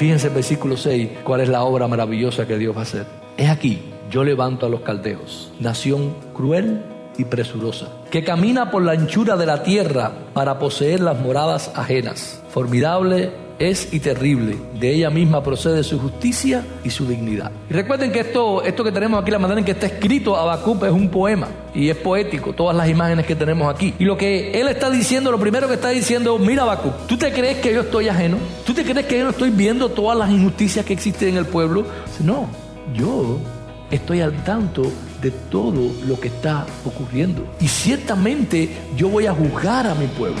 Fíjense el versículo 6, cuál es la obra maravillosa que Dios va a hacer. Es aquí, yo levanto a los caldeos, nación cruel y presurosa, que camina por la anchura de la tierra para poseer las moradas ajenas. Formidable es y terrible. De ella misma procede su justicia y su dignidad. Y recuerden que esto, esto que tenemos aquí, la manera en que está escrito Habacuc es un poema y es poético, todas las imágenes que tenemos aquí. Y lo que él está diciendo, lo primero que está diciendo, mira Habacuc, ¿tú te crees que yo estoy ajeno? ¿Tú te crees que yo no estoy viendo todas las injusticias que existen en el pueblo? No, yo estoy al tanto de todo lo que está ocurriendo. Y ciertamente yo voy a juzgar a mi pueblo.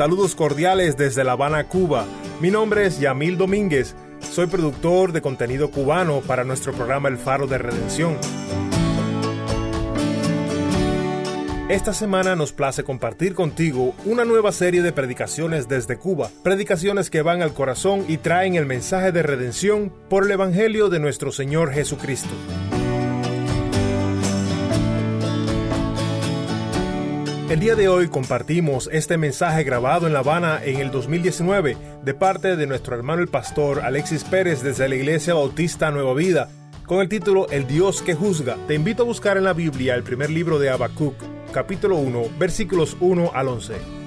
Saludos cordiales desde La Habana, Cuba. Mi nombre es Yamil Domínguez. Soy productor de contenido cubano para nuestro programa El Faro de Redención. Esta semana nos place compartir contigo una nueva serie de predicaciones desde Cuba, predicaciones que van al corazón y traen el mensaje de redención por el Evangelio de nuestro Señor Jesucristo. El día de hoy compartimos este mensaje grabado en La Habana en el 2019 de parte de nuestro hermano el pastor Alexis Pérez desde la Iglesia Bautista Nueva Vida con el título El Dios que juzga. Te invito a buscar en la Biblia el primer libro de Habacuc, capítulo 1, versículos 1 al 11.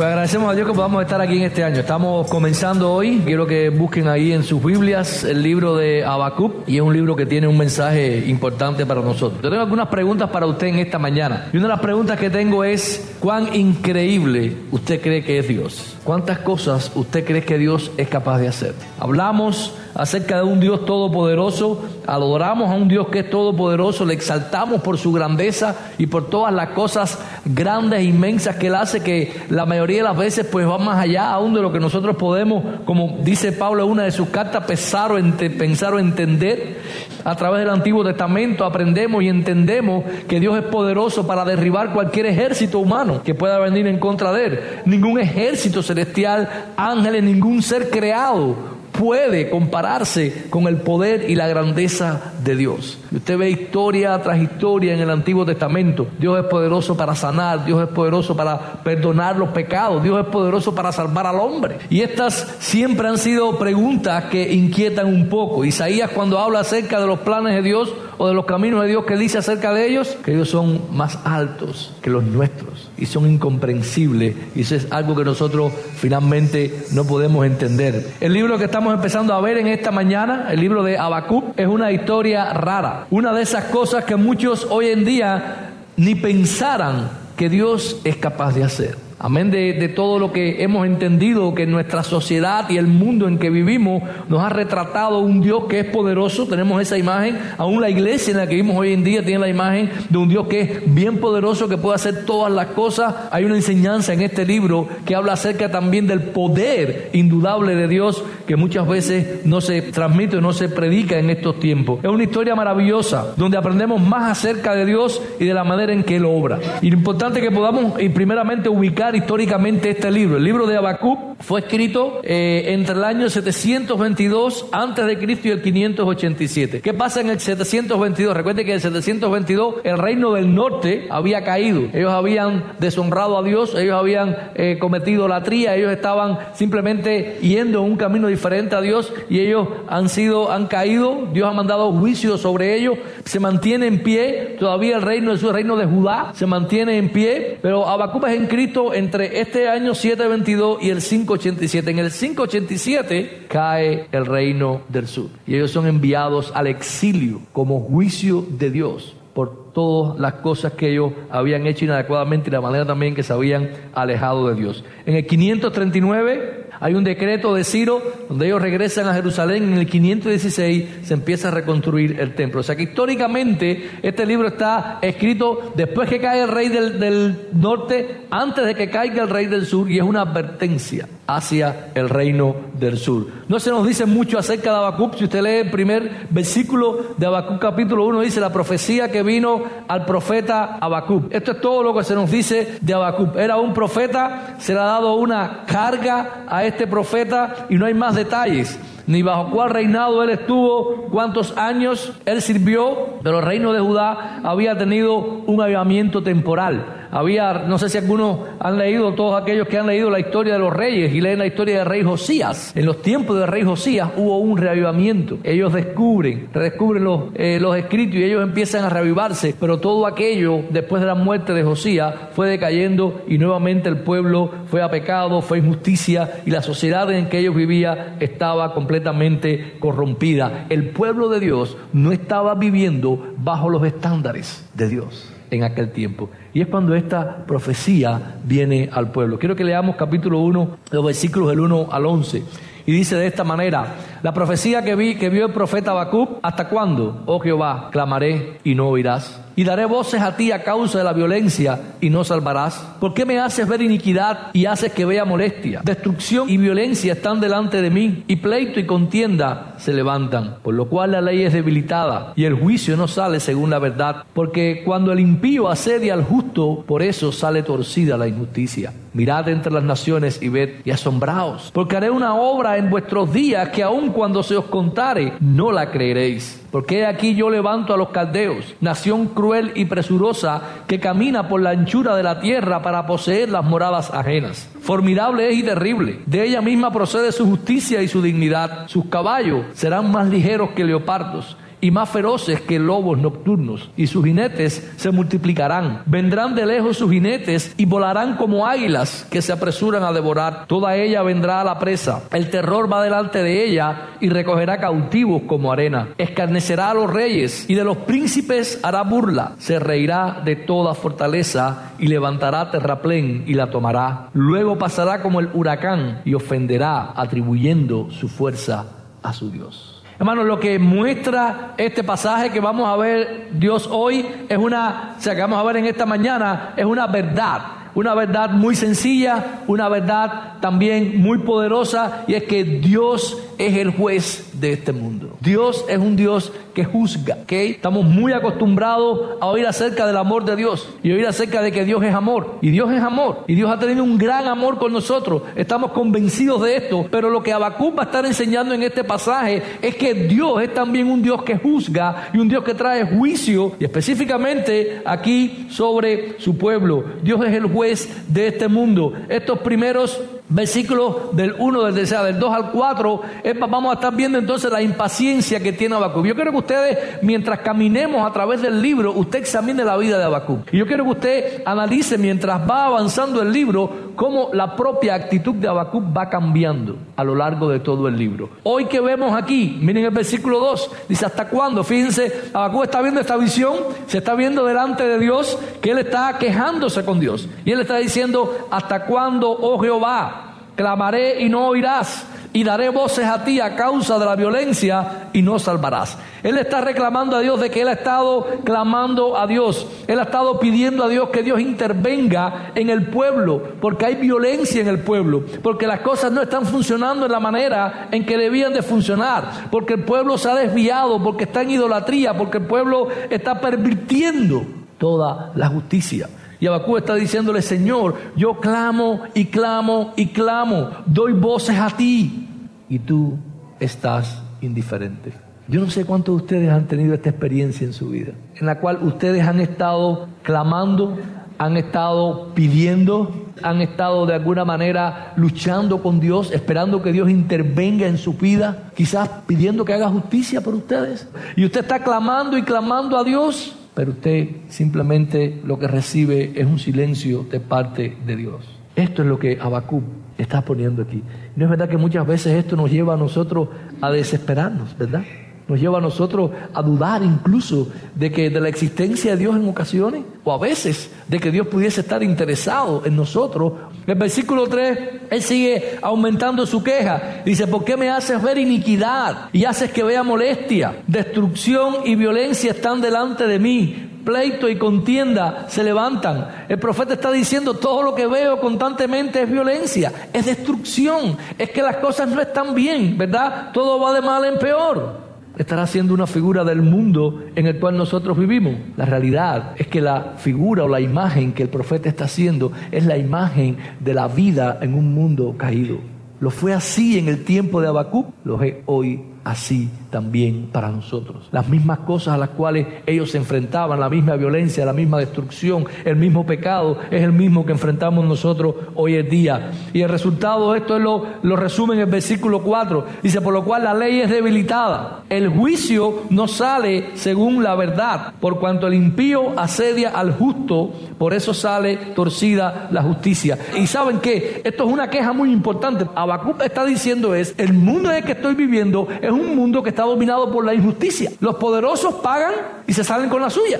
Pues agradecemos a Dios que podamos estar aquí en este año. Estamos comenzando hoy. Quiero que busquen ahí en sus Biblias el libro de Habacuc y es un libro que tiene un mensaje importante para nosotros. Yo tengo algunas preguntas para usted en esta mañana. Y una de las preguntas que tengo es, ¿cuán increíble usted cree que es Dios? ¿Cuántas cosas usted cree que Dios es capaz de hacer? Hablamos acerca de un Dios todopoderoso, adoramos a un Dios que es todopoderoso, le exaltamos por su grandeza y por todas las cosas grandes e inmensas que él hace, que la mayoría de las veces pues va más allá aún de lo que nosotros podemos, como dice Pablo en una de sus cartas, pensar o, entender. A través del Antiguo Testamento aprendemos y entendemos que Dios es poderoso para derribar cualquier ejército humano que pueda venir en contra de él. Ningún ejército celestial, ángeles, ningún ser creado puede compararse con el poder y la grandeza de Dios. Usted ve historia tras historia en el Antiguo Testamento. Dios es poderoso para sanar, Dios es poderoso para perdonar los pecados, Dios es poderoso para salvar al hombre. Y estas siempre han sido preguntas que inquietan un poco. Isaías cuando habla acerca de los planes de Dios o de los caminos de Dios que dice acerca de ellos, que ellos son más altos que los nuestros y son incomprensibles. Y eso es algo que nosotros finalmente no podemos entender. El libro que estamos empezando a ver en esta mañana, el libro de Habacuc, es una historia rara. Una de esas cosas que muchos hoy en día ni pensaran que Dios es capaz de hacer. Amén de, todo lo que hemos entendido, que nuestra sociedad y el mundo en que vivimos nos ha retratado un Dios que es poderoso. Tenemos esa imagen. Aún la iglesia en la que vivimos hoy en día tiene la imagen de un Dios que es bien poderoso, que puede hacer todas las cosas. Hay una enseñanza en este libro que habla acerca también del poder indudable de Dios que muchas veces no se transmite o no se predica en estos tiempos. Es una historia maravillosa donde aprendemos más acerca de Dios y de la manera en que Él obra. Y lo importante es que podamos primeramente ubicar históricamente este libro. El libro de Habacuc fue escrito eh, entre el año 722 antes de Cristo y el 587. ¿Qué pasa en el 722? Recuerde que en el 722 el reino del norte había caído. Ellos habían deshonrado a Dios, ellos habían eh, cometido la tría, ellos estaban simplemente yendo en un camino diferente a Dios y ellos han sido, han caído. Dios ha mandado juicio sobre ellos. Se mantiene en pie. Todavía el reino es el reino de Judá se mantiene en pie, pero Habacuc es en Cristo entre este año 722 y el 5 587. En el 587 cae el reino del sur y ellos son enviados al exilio como juicio de Dios por todas las cosas que ellos habían hecho inadecuadamente y la manera también que se habían alejado de Dios. En el 539 hay un decreto de Ciro donde ellos regresan a Jerusalén. En el 516 se empieza a reconstruir el templo. O sea que históricamente este libro está escrito después que cae el rey del, del norte, antes de que caiga el rey del sur, y es una advertencia hacia el reino del sur. No se nos dice mucho acerca de Habacuc. Si usted lee el primer versículo de Habacuc capítulo 1, dice la profecía que vino al profeta Habacuc. Esto es todo lo que se nos dice de Habacuc. Era un profeta, se le ha dado una carga a este profeta y no hay más detalles ni bajo cuál reinado él estuvo, cuántos años él sirvió, pero el reino de Judá había tenido un avivamiento temporal. Había, no sé si algunos han leído, todos aquellos que han leído la historia de los reyes y leen la historia del rey Josías. En los tiempos del rey Josías hubo un reavivamiento. Ellos descubren, redescubren los, eh, los escritos y ellos empiezan a reavivarse, pero todo aquello después de la muerte de Josías fue decayendo y nuevamente el pueblo fue a pecado, fue injusticia y la sociedad en que ellos vivían estaba completamente corrompida. El pueblo de Dios no estaba viviendo bajo los estándares de Dios en aquel tiempo. Y es cuando esta profecía viene al pueblo. Quiero que leamos capítulo 1, los versículos del 1 al 11. Y dice de esta manera, la profecía que vi, que vio el profeta Habacuc, ¿hasta cuándo, oh Jehová, clamaré y no oirás? Y daré voces a ti a causa de la violencia y no salvarás. ¿Por qué me haces ver iniquidad y haces que vea molestia? Destrucción y violencia están delante de mí, y pleito y contienda se levantan, por lo cual la ley es debilitada y el juicio no sale según la verdad, porque cuando el impío asedia al justo, por eso sale torcida la injusticia. Mirad entre las naciones y ved y asombraos, porque haré una obra en vuestros días que aun cuando se os contare, no la creeréis. Porque aquí yo levanto a los caldeos, nación cruel y presurosa que camina por la anchura de la tierra para poseer las moradas ajenas. Formidable es y terrible. De ella misma procede su justicia y su dignidad. Sus caballos serán más ligeros que leopardos y más feroces que lobos nocturnos, y sus jinetes se multiplicarán. Vendrán de lejos sus jinetes y volarán como águilas que se apresuran a devorar. Toda ella vendrá a la presa. El terror va delante de ella y recogerá cautivos como arena. Escarnecerá a los reyes y de los príncipes hará burla. Se reirá de toda fortaleza y levantará terraplén y la tomará. Luego pasará como el huracán y ofenderá atribuyendo su fuerza a su Dios. Hermanos, lo que muestra este pasaje que vamos a ver Dios hoy es una, o sea, que vamos a ver en esta mañana, es una verdad. Una verdad muy sencilla, una verdad también muy poderosa, y es que Dios es el juez de este mundo. Dios es un Dios que juzga, ¿ok? Estamos muy acostumbrados a oír acerca del amor de Dios y oír acerca de que Dios es amor. Y Dios es amor. Y Dios ha tenido un gran amor con nosotros. Estamos convencidos de esto. Pero lo que Habacuc va a estar enseñando en este pasaje es que Dios es también un Dios que juzga y un Dios que trae juicio. Y específicamente aquí sobre su pueblo. Dios es el juez de este mundo. Estos primeros versículos del 1, del, del 2 al 4, vamos a estar viendo entonces la impaciencia que tiene Habacuc. Yo quiero que ustedes, mientras caminemos a través del libro, usted examine la vida de Habacuc. Y yo quiero que usted analice mientras va avanzando el libro, cómo la propia actitud de Habacuc va cambiando a lo largo de todo el libro. Hoy que vemos aquí, miren el versículo 2, dice, ¿hasta cuándo? Fíjense, Habacuc está viendo esta visión, se está viendo delante de Dios, que él está quejándose con Dios. Y él está diciendo, ¿hasta cuándo, oh Jehová? Clamaré y no oirás, y daré voces a ti a causa de la violencia y no salvarás. Él está reclamando a Dios de que él ha estado clamando a Dios. Él ha estado pidiendo a Dios que Dios intervenga en el pueblo, porque hay violencia en el pueblo, porque las cosas no están funcionando en la manera en que debían de funcionar, porque el pueblo se ha desviado, porque está en idolatría, porque el pueblo está pervirtiendo toda la justicia. Y Abacú está diciéndole, Señor, yo clamo y clamo y clamo, doy voces a ti y tú estás indiferente. Yo no sé cuántos de ustedes han tenido esta experiencia en su vida, en la cual ustedes han estado clamando, han estado pidiendo, han estado de alguna manera luchando con Dios, esperando que Dios intervenga en su vida, quizás pidiendo que haga justicia por ustedes. Y usted está clamando y clamando a Dios pero usted simplemente lo que recibe es un silencio de parte de Dios. Esto es lo que Habacuc Estás poniendo aquí. No es verdad que muchas veces esto nos lleva a nosotros a desesperarnos, ¿verdad? Nos lleva a nosotros a dudar incluso de que de la existencia de Dios en ocasiones, o a veces de que Dios pudiese estar interesado en nosotros. El versículo 3, Él sigue aumentando su queja. Dice, ¿por qué me haces ver iniquidad y haces que vea molestia? Destrucción y violencia están delante de mí pleito y contienda se levantan. El profeta está diciendo, todo lo que veo constantemente es violencia, es destrucción, es que las cosas no están bien, ¿verdad? Todo va de mal en peor. Estará siendo una figura del mundo en el cual nosotros vivimos. La realidad es que la figura o la imagen que el profeta está haciendo es la imagen de la vida en un mundo caído. Lo fue así en el tiempo de Habacuc, lo es hoy así también para nosotros. Las mismas cosas a las cuales ellos se enfrentaban, la misma violencia, la misma destrucción, el mismo pecado, es el mismo que enfrentamos nosotros hoy en día. Y el resultado esto es lo, lo resume en el versículo 4. Dice, por lo cual la ley es debilitada. El juicio no sale según la verdad, por cuanto el impío asedia al justo, por eso sale torcida la justicia. Y saben que esto es una queja muy importante. Habacuc está diciendo es, el mundo en el que estoy viviendo es un mundo que está dominado por la injusticia. Los poderosos pagan y se salen con la suya.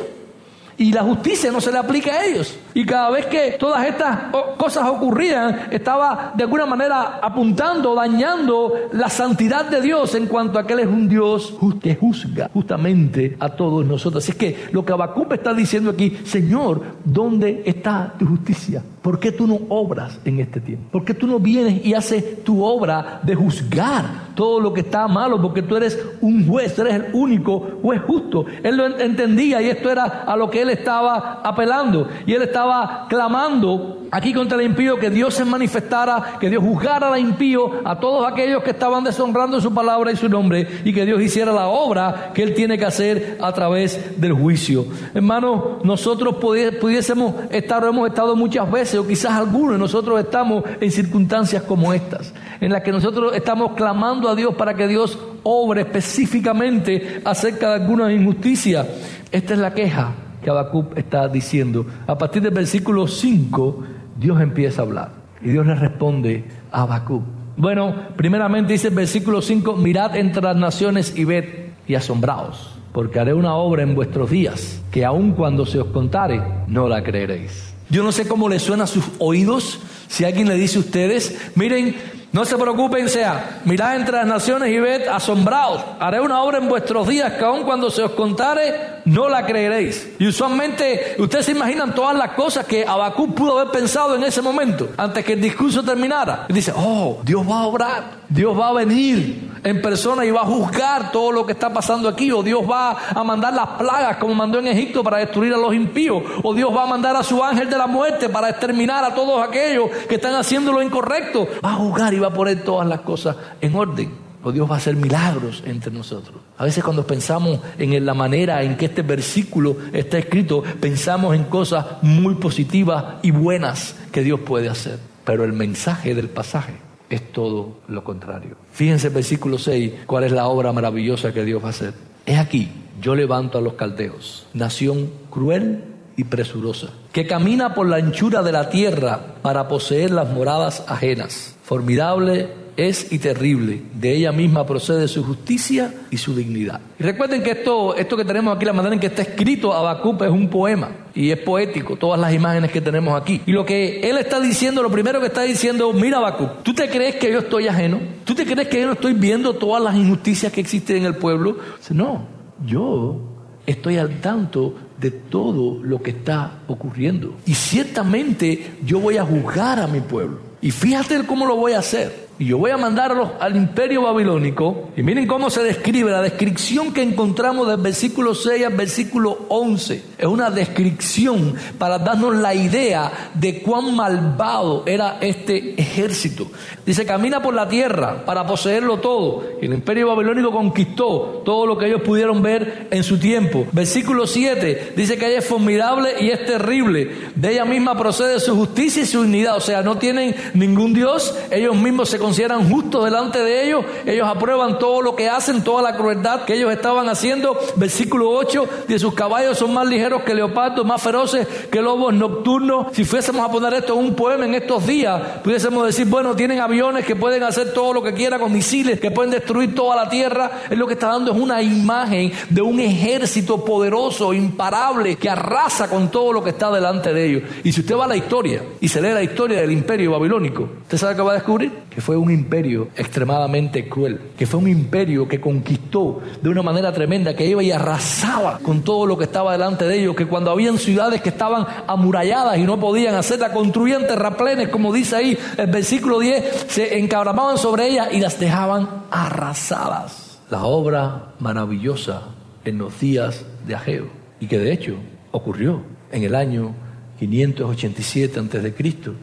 Y la justicia no se le aplica a ellos. Y cada vez que todas estas cosas ocurrían, estaba de alguna manera apuntando, dañando la santidad de Dios en cuanto a que Él es un Dios que juzga justamente a todos nosotros. Así es que lo que Habacuc está diciendo aquí, Señor, ¿dónde está tu justicia? ¿Por qué tú no obras en este tiempo? ¿Por qué tú no vienes y haces tu obra de juzgar todo lo que está malo? Porque tú eres un juez, eres el único juez justo. Él lo entendía y esto era a lo que él estaba apelando. Y él estaba clamando aquí contra el impío que Dios se manifestara, que Dios juzgara al impío, a todos aquellos que estaban deshonrando su palabra y su nombre, y que Dios hiciera la obra que Él tiene que hacer a través del juicio. Hermano, nosotros pudiésemos estar, o hemos estado muchas veces, o quizás algunos nosotros estamos en circunstancias como estas, en las que nosotros estamos clamando a Dios para que Dios obre específicamente acerca de alguna injusticia. Esta es la queja que está diciendo. A partir del versículo 5, Dios empieza a hablar. Y Dios le responde a Habacuc. Bueno, primeramente dice el versículo 5, mirad entre las naciones y ved y asombraos, porque haré una obra en vuestros días, que aun cuando se os contare, no la creeréis. Yo no sé cómo le suena a sus oídos si alguien le dice a ustedes, miren, no se preocupen, sea, mirad entre las naciones y ved asombrados. Haré una obra en vuestros días que aun cuando se os contare, no la creeréis. Y usualmente, ustedes se imaginan todas las cosas que Abacú pudo haber pensado en ese momento, antes que el discurso terminara. Y dice, oh, Dios va a obrar, Dios va a venir en persona y va a juzgar todo lo que está pasando aquí. O Dios va a mandar las plagas como mandó en Egipto para destruir a los impíos. O Dios va a mandar a su ángel de la muerte para exterminar a todos aquellos que están haciendo lo incorrecto. Va a juzgar y va a poner todas las cosas en orden. O Dios va a hacer milagros entre nosotros. A veces cuando pensamos en la manera en que este versículo está escrito, pensamos en cosas muy positivas y buenas que Dios puede hacer. Pero el mensaje del pasaje es todo lo contrario. Fíjense el versículo 6, cuál es la obra maravillosa que Dios va a hacer. Es aquí, yo levanto a los caldeos, nación cruel y presurosa, que camina por la anchura de la tierra para poseer las moradas ajenas. Formidable es y terrible. De ella misma procede su justicia y su dignidad. Y recuerden que esto, esto que tenemos aquí, la manera en que está escrito Habacuc es un poema y es poético, todas las imágenes que tenemos aquí. Y lo que él está diciendo, lo primero que está diciendo, mira Habacuc, ¿tú te crees que yo estoy ajeno? ¿Tú te crees que yo no estoy viendo todas las injusticias que existen en el pueblo? No, yo estoy al tanto de todo lo que está ocurriendo. Y ciertamente yo voy a juzgar a mi pueblo. Y fíjate cómo lo voy a hacer. Y yo voy a mandarlos al imperio babilónico. Y miren cómo se describe la descripción que encontramos del versículo 6 al versículo 11. Es una descripción para darnos la idea de cuán malvado era este ejército. Dice, camina por la tierra para poseerlo todo. Y el imperio babilónico conquistó todo lo que ellos pudieron ver en su tiempo. Versículo 7 dice que ella es formidable y es terrible. De ella misma procede su justicia y su unidad. O sea, no tienen ningún Dios. Ellos mismos se consideran justos delante de ellos, ellos aprueban todo lo que hacen, toda la crueldad que ellos estaban haciendo. Versículo 8, de sus caballos son más ligeros que leopardos, más feroces que lobos nocturnos. Si fuésemos a poner esto en un poema en estos días, pudiésemos decir, bueno, tienen aviones que pueden hacer todo lo que quieran con misiles, que pueden destruir toda la tierra. Es lo que está dando es una imagen de un ejército poderoso, imparable, que arrasa con todo lo que está delante de ellos. Y si usted va a la historia y se lee la historia del imperio babilónico, ¿usted sabe qué va a descubrir? Que fue un imperio extremadamente cruel, que fue un imperio que conquistó de una manera tremenda, que iba y arrasaba con todo lo que estaba delante de ellos, que cuando habían ciudades que estaban amuralladas y no podían hacerla, construían terraplenes, como dice ahí el versículo 10, se encabramaban sobre ellas y las dejaban arrasadas. La obra maravillosa en los días de Ageo, y que de hecho ocurrió en el año 587 a.C.,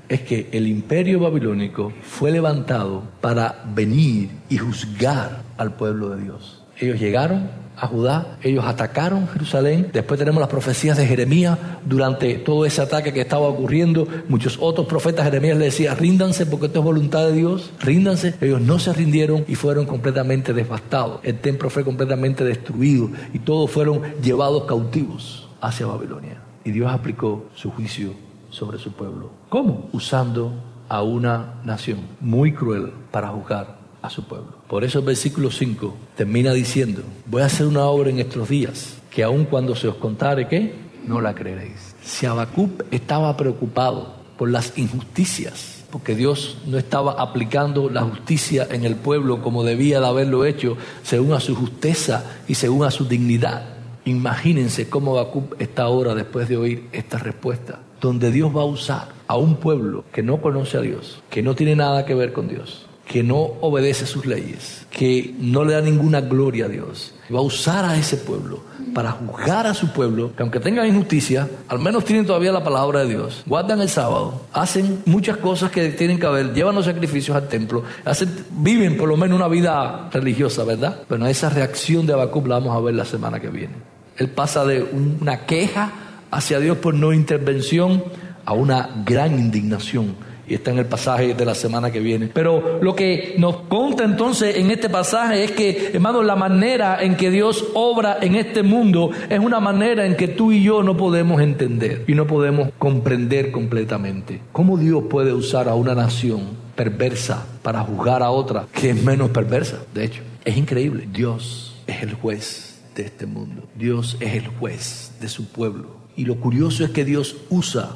es que el imperio babilónico fue levantado para venir y juzgar al pueblo de Dios. Ellos llegaron a Judá, ellos atacaron Jerusalén, después tenemos las profecías de Jeremías durante todo ese ataque que estaba ocurriendo, muchos otros profetas, Jeremías le decía, ríndanse porque esto es voluntad de Dios, ríndanse, ellos no se rindieron y fueron completamente devastados, el templo fue completamente destruido y todos fueron llevados cautivos hacia Babilonia y Dios aplicó su juicio sobre su pueblo. ¿Cómo? Usando a una nación muy cruel para juzgar a su pueblo. Por eso el versículo 5 termina diciendo, voy a hacer una obra en estos días, que aun cuando se os contare que, no la creeréis. Si Habacuc estaba preocupado por las injusticias, porque Dios no estaba aplicando la justicia en el pueblo como debía de haberlo hecho, según a su justeza y según a su dignidad. Imagínense cómo Habacuc está ahora después de oír esta respuesta, donde Dios va a usar a un pueblo que no conoce a Dios, que no tiene nada que ver con Dios, que no obedece sus leyes, que no le da ninguna gloria a Dios. Va a usar a ese pueblo para juzgar a su pueblo, que aunque tengan injusticia, al menos tienen todavía la palabra de Dios. Guardan el sábado, hacen muchas cosas que tienen que haber, llevan los sacrificios al templo, hacen, viven por lo menos una vida religiosa, ¿verdad? Bueno, esa reacción de Habacuc la vamos a ver la semana que viene. Él pasa de una queja hacia Dios por no intervención a una gran indignación. Y está en el pasaje de la semana que viene. Pero lo que nos conta entonces en este pasaje es que, hermanos, la manera en que Dios obra en este mundo es una manera en que tú y yo no podemos entender y no podemos comprender completamente. ¿Cómo Dios puede usar a una nación perversa para juzgar a otra que es menos perversa? De hecho, es increíble. Dios es el juez de este mundo. Dios es el juez de su pueblo. Y lo curioso es que Dios usa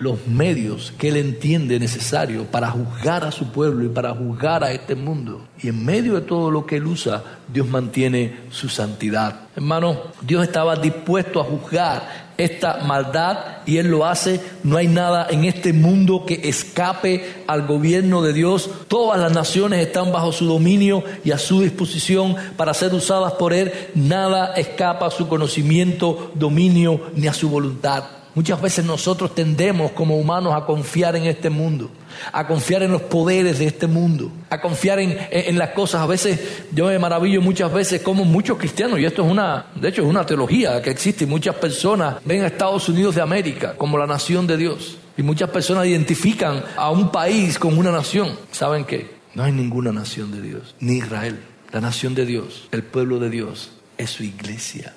los medios que Él entiende necesario para juzgar a su pueblo y para juzgar a este mundo. Y en medio de todo lo que Él usa, Dios mantiene su santidad. Hermano, Dios estaba dispuesto a juzgar esta maldad y Él lo hace. No hay nada en este mundo que escape al gobierno de Dios. Todas las naciones están bajo su dominio y a su disposición para ser usadas por Él. Nada escapa a su conocimiento, dominio ni a su voluntad. Muchas veces nosotros tendemos como humanos a confiar en este mundo, a confiar en los poderes de este mundo, a confiar en, las cosas. A veces yo me maravillo muchas veces como muchos cristianos, y esto es una, de hecho es una teología que existe, muchas personas ven a Estados Unidos de América como la nación de Dios. Y muchas personas identifican a un país como una nación. ¿Saben qué? No hay ninguna nación de Dios, ni Israel. La nación de Dios, el pueblo de Dios, es su iglesia.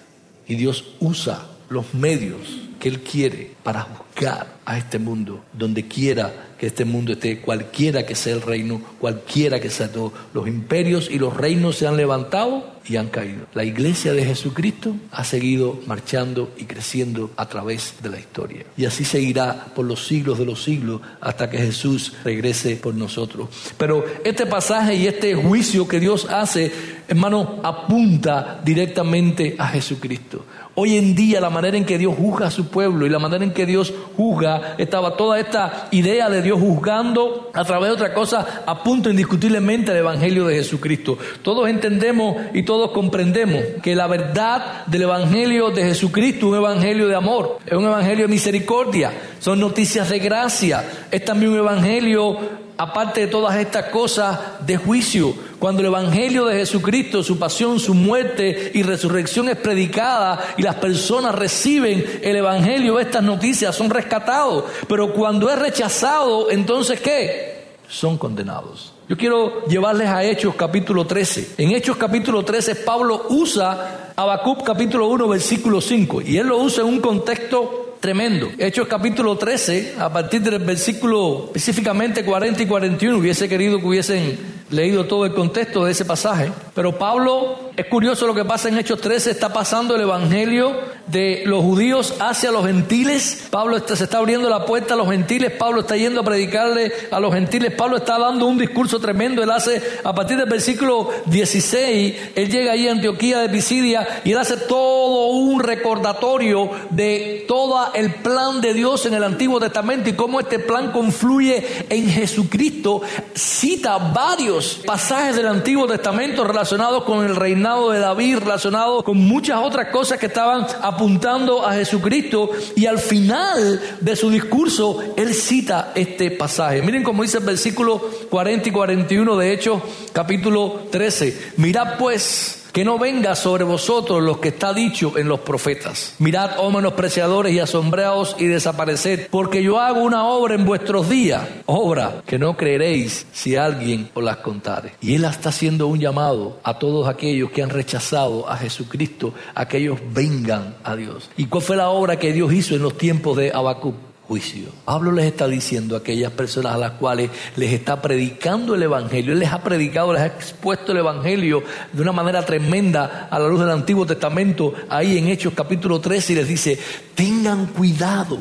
Y Dios usa los medios que Él quiere para juzgar a este mundo, donde quiera que este mundo esté, cualquiera que sea el reino, cualquiera que sea todo. Los imperios y los reinos se han levantado y han caído. La iglesia de Jesucristo ha seguido marchando y creciendo a través de la historia. Y así seguirá por los siglos de los siglos hasta que Jesús regrese por nosotros. Pero este pasaje y este juicio que Dios hace, hermano, apunta directamente a Jesucristo. Hoy en día la manera en que Dios juzga a su pueblo y la manera en que Dios juzga, estaba toda esta idea de Dios juzgando a través de otra cosa, apunta indiscutiblemente al Evangelio de Jesucristo. Todos entendemos y todos comprendemos que la verdad del Evangelio de Jesucristo es un Evangelio de amor, es un Evangelio de misericordia, son noticias de gracia, es también un Evangelio aparte de todas estas cosas de juicio, cuando el Evangelio de Jesucristo, su pasión, su muerte y resurrección es predicada y las personas reciben el Evangelio, estas noticias son rescatados, pero cuando es rechazado, entonces ¿qué? Son condenados. Yo quiero llevarles a Hechos capítulo 13. En Hechos capítulo 13 Pablo usa Habacuc capítulo 1 versículo 5 y él lo usa en un contexto tremendo. Hechos capítulo 13, a partir del versículo específicamente 40 y 41, hubiese querido que hubiesen leído todo el contexto de ese pasaje, pero Pablo, es curioso lo que pasa en Hechos 13, está pasando el Evangelio de los judíos hacia los gentiles, Pablo está, se está abriendo la puerta a los gentiles, Pablo está yendo a predicarle a los gentiles, Pablo está dando un discurso tremendo, él hace, a partir del versículo 16, él llega ahí a Antioquía de Pisidia y él hace todo un recordatorio de todo el plan de Dios en el Antiguo Testamento y cómo este plan confluye en Jesucristo, cita varios pasajes del Antiguo Testamento relacionados con el reinado de David, relacionados con muchas otras cosas que estaban apuntando a Jesucristo y al final de su discurso él cita este pasaje. Miren cómo dice el versículo 40 y 41 de Hechos capítulo 13. Mirad pues que no venga sobre vosotros lo que está dicho en los profetas. Mirad, oh menospreciadores y asombrados y desapareced, porque yo hago una obra en vuestros días, obra que no creeréis si alguien os las contare. Y él está haciendo un llamado a todos aquellos que han rechazado a Jesucristo, a que ellos vengan a Dios. ¿Y cuál fue la obra que Dios hizo en los tiempos de Habacuc? Juicio. Pablo les está diciendo a aquellas personas a las cuales les está predicando el Evangelio. Él les ha predicado, les ha expuesto el Evangelio de una manera tremenda a la luz del Antiguo Testamento, ahí en Hechos capítulo 13, y les dice, tengan cuidado,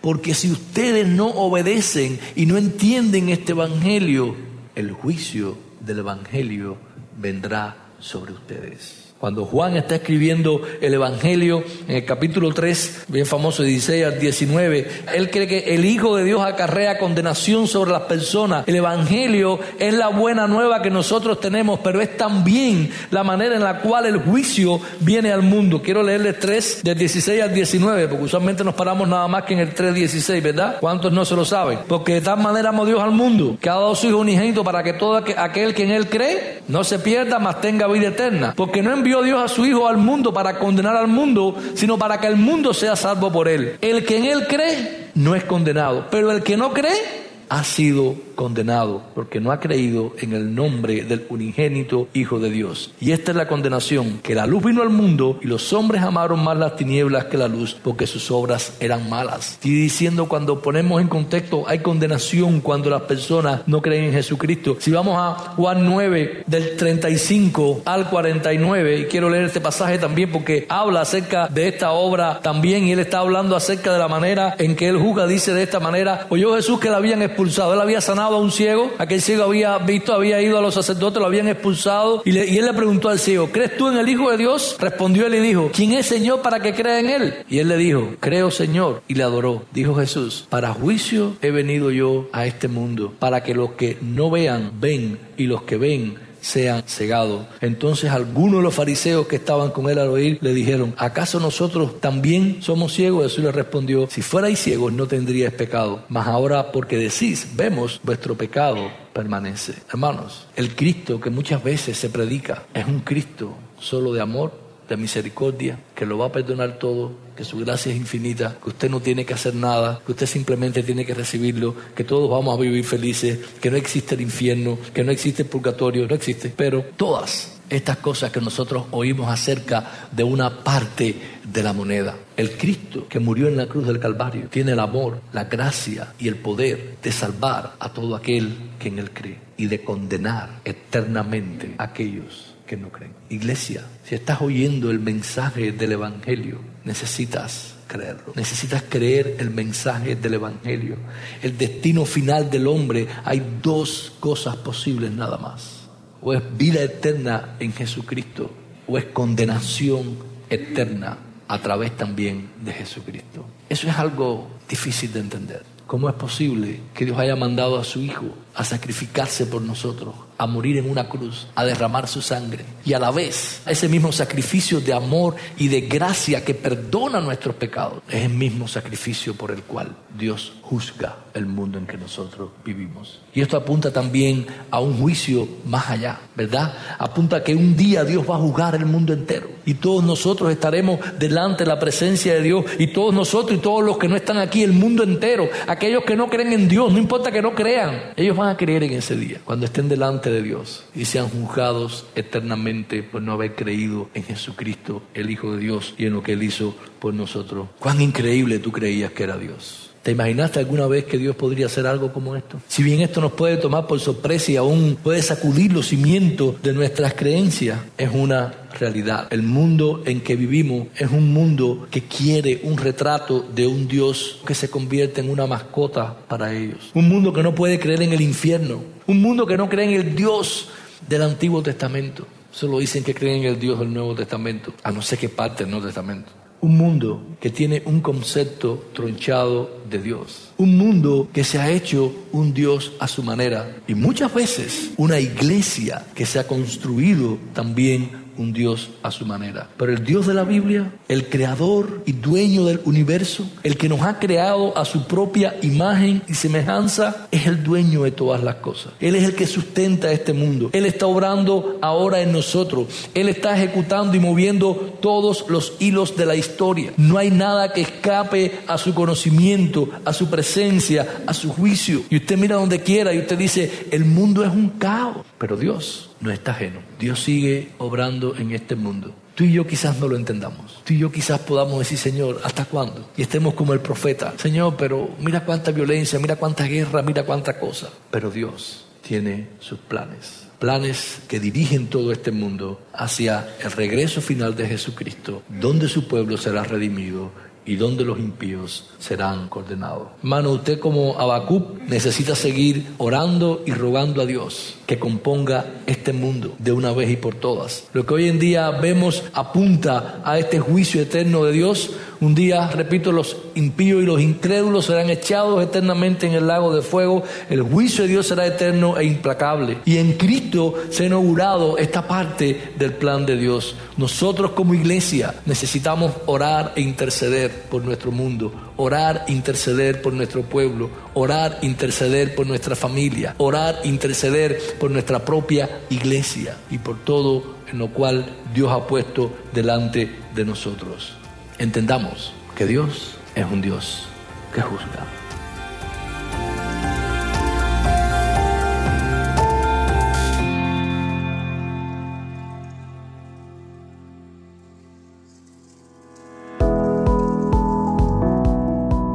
porque si ustedes no obedecen y no entienden este Evangelio, el juicio del Evangelio vendrá sobre ustedes. Cuando Juan está escribiendo el Evangelio en el capítulo 3, bien famoso, 16 al 19, él cree que el Hijo de Dios acarrea condenación sobre las personas. El Evangelio es la buena nueva que nosotros tenemos, pero es también la manera en la cual el juicio viene al mundo. Quiero leerles 3 del 16 al 19, porque usualmente nos paramos nada más que en el 3, 16, ¿verdad? ¿Cuántos no se lo saben? Porque de tal manera amó Dios al mundo, que ha dado su Hijo unigénito para que todo aquel que en él cree no se pierda, mas tenga vida eterna. Porque no envió Dios a su Hijo al mundo para condenar al mundo, sino para que el mundo sea salvo por él. El que en él cree no es condenado, pero el que no cree ha sido condenado porque no ha creído en el nombre del unigénito Hijo de Dios. Y esta es la condenación, que la luz vino al mundo y los hombres amaron más las tinieblas que la luz porque sus obras eran malas. Estoy diciendo cuando ponemos en contexto hay condenación cuando las personas no creen en Jesucristo. Si vamos a Juan 9 del 35 al 49 y quiero leer este pasaje también porque habla acerca de esta obra también y él está hablando acerca de la manera en que él juzga, dice de esta manera, oyó Jesús que la habían expulsado él había sanado a un ciego, aquel ciego había visto, había ido a los sacerdotes, lo habían expulsado. Y, él le preguntó al ciego, ¿crees tú en el Hijo de Dios? Respondió él y dijo, ¿quién es Señor para que crea en él? Y él le dijo, creo Señor. Y le adoró. Dijo Jesús, para juicio he venido yo a este mundo, para que los que no vean, ven, y los que ven, sean cegados. Entonces algunos de los fariseos que estaban con él al oír le dijeron, ¿acaso nosotros también somos ciegos? Jesús le respondió, si fuerais ciegos no tendríais pecado, mas ahora porque decís, vemos, vuestro pecado permanece. Hermanos, el Cristo que muchas veces se predica es un Cristo solo de amor, de misericordia, que lo va a perdonar todo, que su gracia es infinita, que usted no tiene que hacer nada, que usted simplemente tiene que recibirlo, que todos vamos a vivir felices, que no existe el infierno, que no existe el purgatorio, no existe. Pero todas estas cosas que nosotros oímos acerca de una parte de la moneda. El Cristo que murió en la cruz del Calvario tiene el amor, la gracia y el poder de salvar a todo aquel que en él cree y de condenar eternamente a aquellos que no creen. Iglesia, si estás oyendo el mensaje del Evangelio, necesitas creerlo. Necesitas creer el mensaje del Evangelio. El destino final del hombre, hay dos cosas posibles nada más. O es vida eterna en Jesucristo, o es condenación eterna a través también de Jesucristo. Eso es algo difícil de entender. ¿Cómo es posible que Dios haya mandado a su Hijo a sacrificarse por nosotros, a morir en una cruz, a derramar su sangre? Y a la vez, ese mismo sacrificio de amor y de gracia que perdona nuestros pecados, es el mismo sacrificio por el cual Dios juzga el mundo en que nosotros vivimos. Y esto apunta también a un juicio más allá, ¿verdad? Apunta a que un día Dios va a juzgar el mundo entero y todos nosotros estaremos delante de la presencia de Dios y todos nosotros y todos los que no están aquí, el mundo entero, aquellos que no creen en Dios, no importa que no crean, ellos van van a creer en ese día? Cuando estén delante de Dios y sean juzgados eternamente por no haber creído en Jesucristo, el Hijo de Dios, y en lo que Él hizo por nosotros. ¿Cuán increíble tú creías que era Dios? ¿Te imaginaste alguna vez que Dios podría hacer algo como esto? Si bien esto nos puede tomar por sorpresa y aún puede sacudir los cimientos de nuestras creencias, es una realidad. El mundo en que vivimos es un mundo que quiere un retrato de un Dios que se convierte en una mascota para ellos. Un mundo que no puede creer en el infierno. Un mundo que no cree en el Dios del Antiguo Testamento. Solo dicen que creen en el Dios del Nuevo Testamento, a no ser que parte del Nuevo Testamento. Un mundo que tiene un concepto tronchado Dios. Un mundo que se ha hecho un Dios a su manera. Y muchas veces una iglesia que se ha construido también un Dios a su manera. Pero el Dios de la Biblia, el creador y dueño del universo, el que nos ha creado a su propia imagen y semejanza, es el dueño de todas las cosas. Él es el que sustenta este mundo. Él está obrando ahora en nosotros. Él está ejecutando y moviendo todos los hilos de la historia. No hay nada que escape a su conocimiento, a su presencia, a su juicio. Y usted mira donde quiera y usted dice, el mundo es un caos. Pero Dios no está ajeno. Dios sigue obrando en este mundo. Tú y yo quizás no lo entendamos. Tú y yo quizás podamos decir, Señor, ¿hasta cuándo? Y estemos como el profeta. Señor, pero mira cuánta violencia, mira cuánta guerra, mira cuánta cosa. Pero Dios tiene sus planes. Planes que dirigen todo este mundo hacia el regreso final de Jesucristo, donde su pueblo será redimido y donde los impíos serán condenados. Hermano, usted como Habacuc necesita seguir orando y rogando a Dios que componga este mundo de una vez y por todas. Lo que hoy en día vemos apunta a este juicio eterno de Dios. Un día, repito, los impíos y los incrédulos serán echados eternamente en el lago de fuego. El juicio de Dios será eterno e implacable. Y en Cristo se ha inaugurado esta parte del plan de Dios. Nosotros como iglesia necesitamos orar e interceder por nuestro mundo, orar, interceder por nuestro pueblo, orar, interceder por nuestra familia, orar, interceder por nuestra propia iglesia y por todo en lo cual Dios ha puesto delante de nosotros. Entendamos que Dios es un Dios que juzga.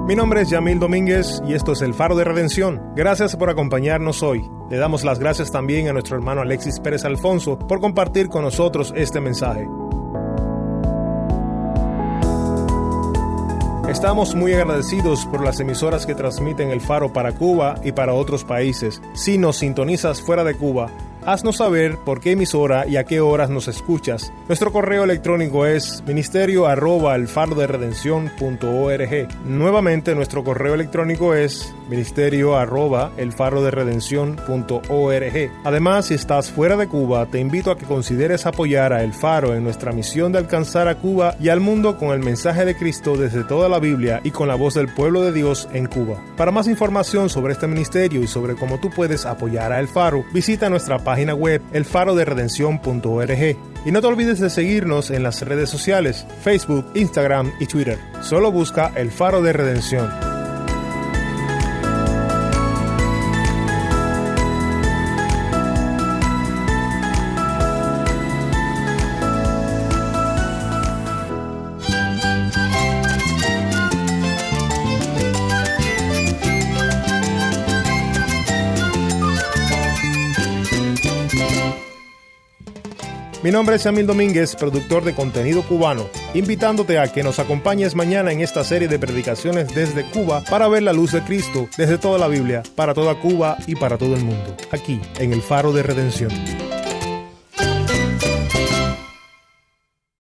Mi nombre es Yamil Domínguez y esto es El Faro de Redención. Gracias por acompañarnos hoy. Le damos las gracias también a nuestro hermano Alexis Pérez Alfonso por compartir con nosotros este mensaje. Estamos muy agradecidos por las emisoras que transmiten el faro para Cuba y para otros países. Si nos sintonizas fuera de Cuba, haznos saber por qué emisora y a qué horas nos escuchas. Nuestro correo electrónico es ministerio arroba el de redención.org. Nuevamente nuestro correo electrónico es ministerio arroba el de. Además, si estás fuera de Cuba, te invito a que consideres apoyar a El Faro en nuestra misión de alcanzar a Cuba y al mundo con el mensaje de Cristo desde toda la Biblia y con la voz del pueblo de Dios en Cuba. Para más información sobre este ministerio y sobre cómo tú puedes apoyar a El Faro, visita nuestra página página web elfaroderedención.org. Y no te olvides de seguirnos en las redes sociales, Facebook, Instagram y Twitter. Solo busca El Faro de Redención. Mi nombre es Emil Domínguez, productor de contenido cubano, invitándote a que nos acompañes mañana en esta serie de predicaciones desde Cuba para ver la luz de Cristo desde toda la Biblia, para toda Cuba y para todo el mundo, aquí en el Faro de Redención.